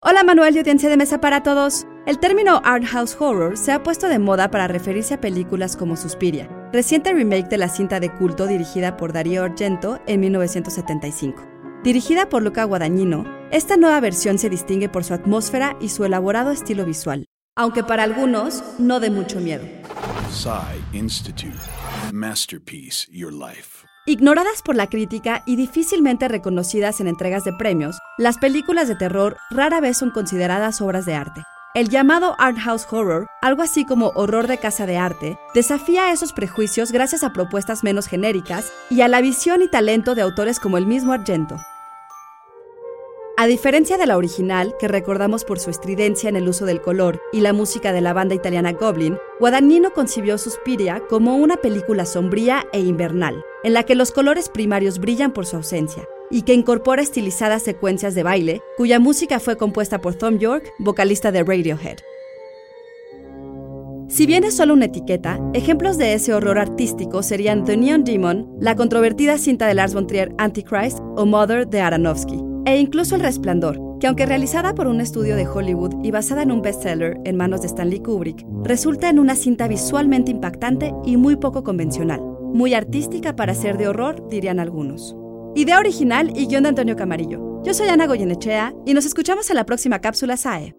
Hola Manuel y audiencia de mesa para todos. El término art house horror se ha puesto de moda para referirse a películas como Suspiria, reciente remake de la cinta de culto dirigida por Darío Argento en 1975. Dirigida por Luca Guadagnino, esta nueva versión se distingue por su atmósfera y su elaborado estilo visual, aunque para algunos no de mucho miedo. Institute. Masterpiece Your Life. Ignoradas por la crítica y difícilmente reconocidas en entregas de premios, las películas de terror rara vez son consideradas obras de arte. El llamado art house horror, algo así como horror de casa de arte, desafía esos prejuicios gracias a propuestas menos genéricas y a la visión y talento de autores como el mismo Argento. A diferencia de la original, que recordamos por su estridencia en el uso del color y la música de la banda italiana Goblin, Guadagnino concibió Suspiria como una película sombría e invernal, en la que los colores primarios brillan por su ausencia, y que incorpora estilizadas secuencias de baile, cuya música fue compuesta por Tom York, vocalista de Radiohead. Si bien es solo una etiqueta, ejemplos de ese horror artístico serían The Neon Demon, la controvertida cinta de Lars von Trier Antichrist o Mother de Aronofsky e incluso El Resplandor, que aunque realizada por un estudio de Hollywood y basada en un bestseller en manos de Stanley Kubrick, resulta en una cinta visualmente impactante y muy poco convencional, muy artística para ser de horror, dirían algunos. Idea original y guion de Antonio Camarillo. Yo soy Ana Goyenechea y nos escuchamos en la próxima cápsula SAE.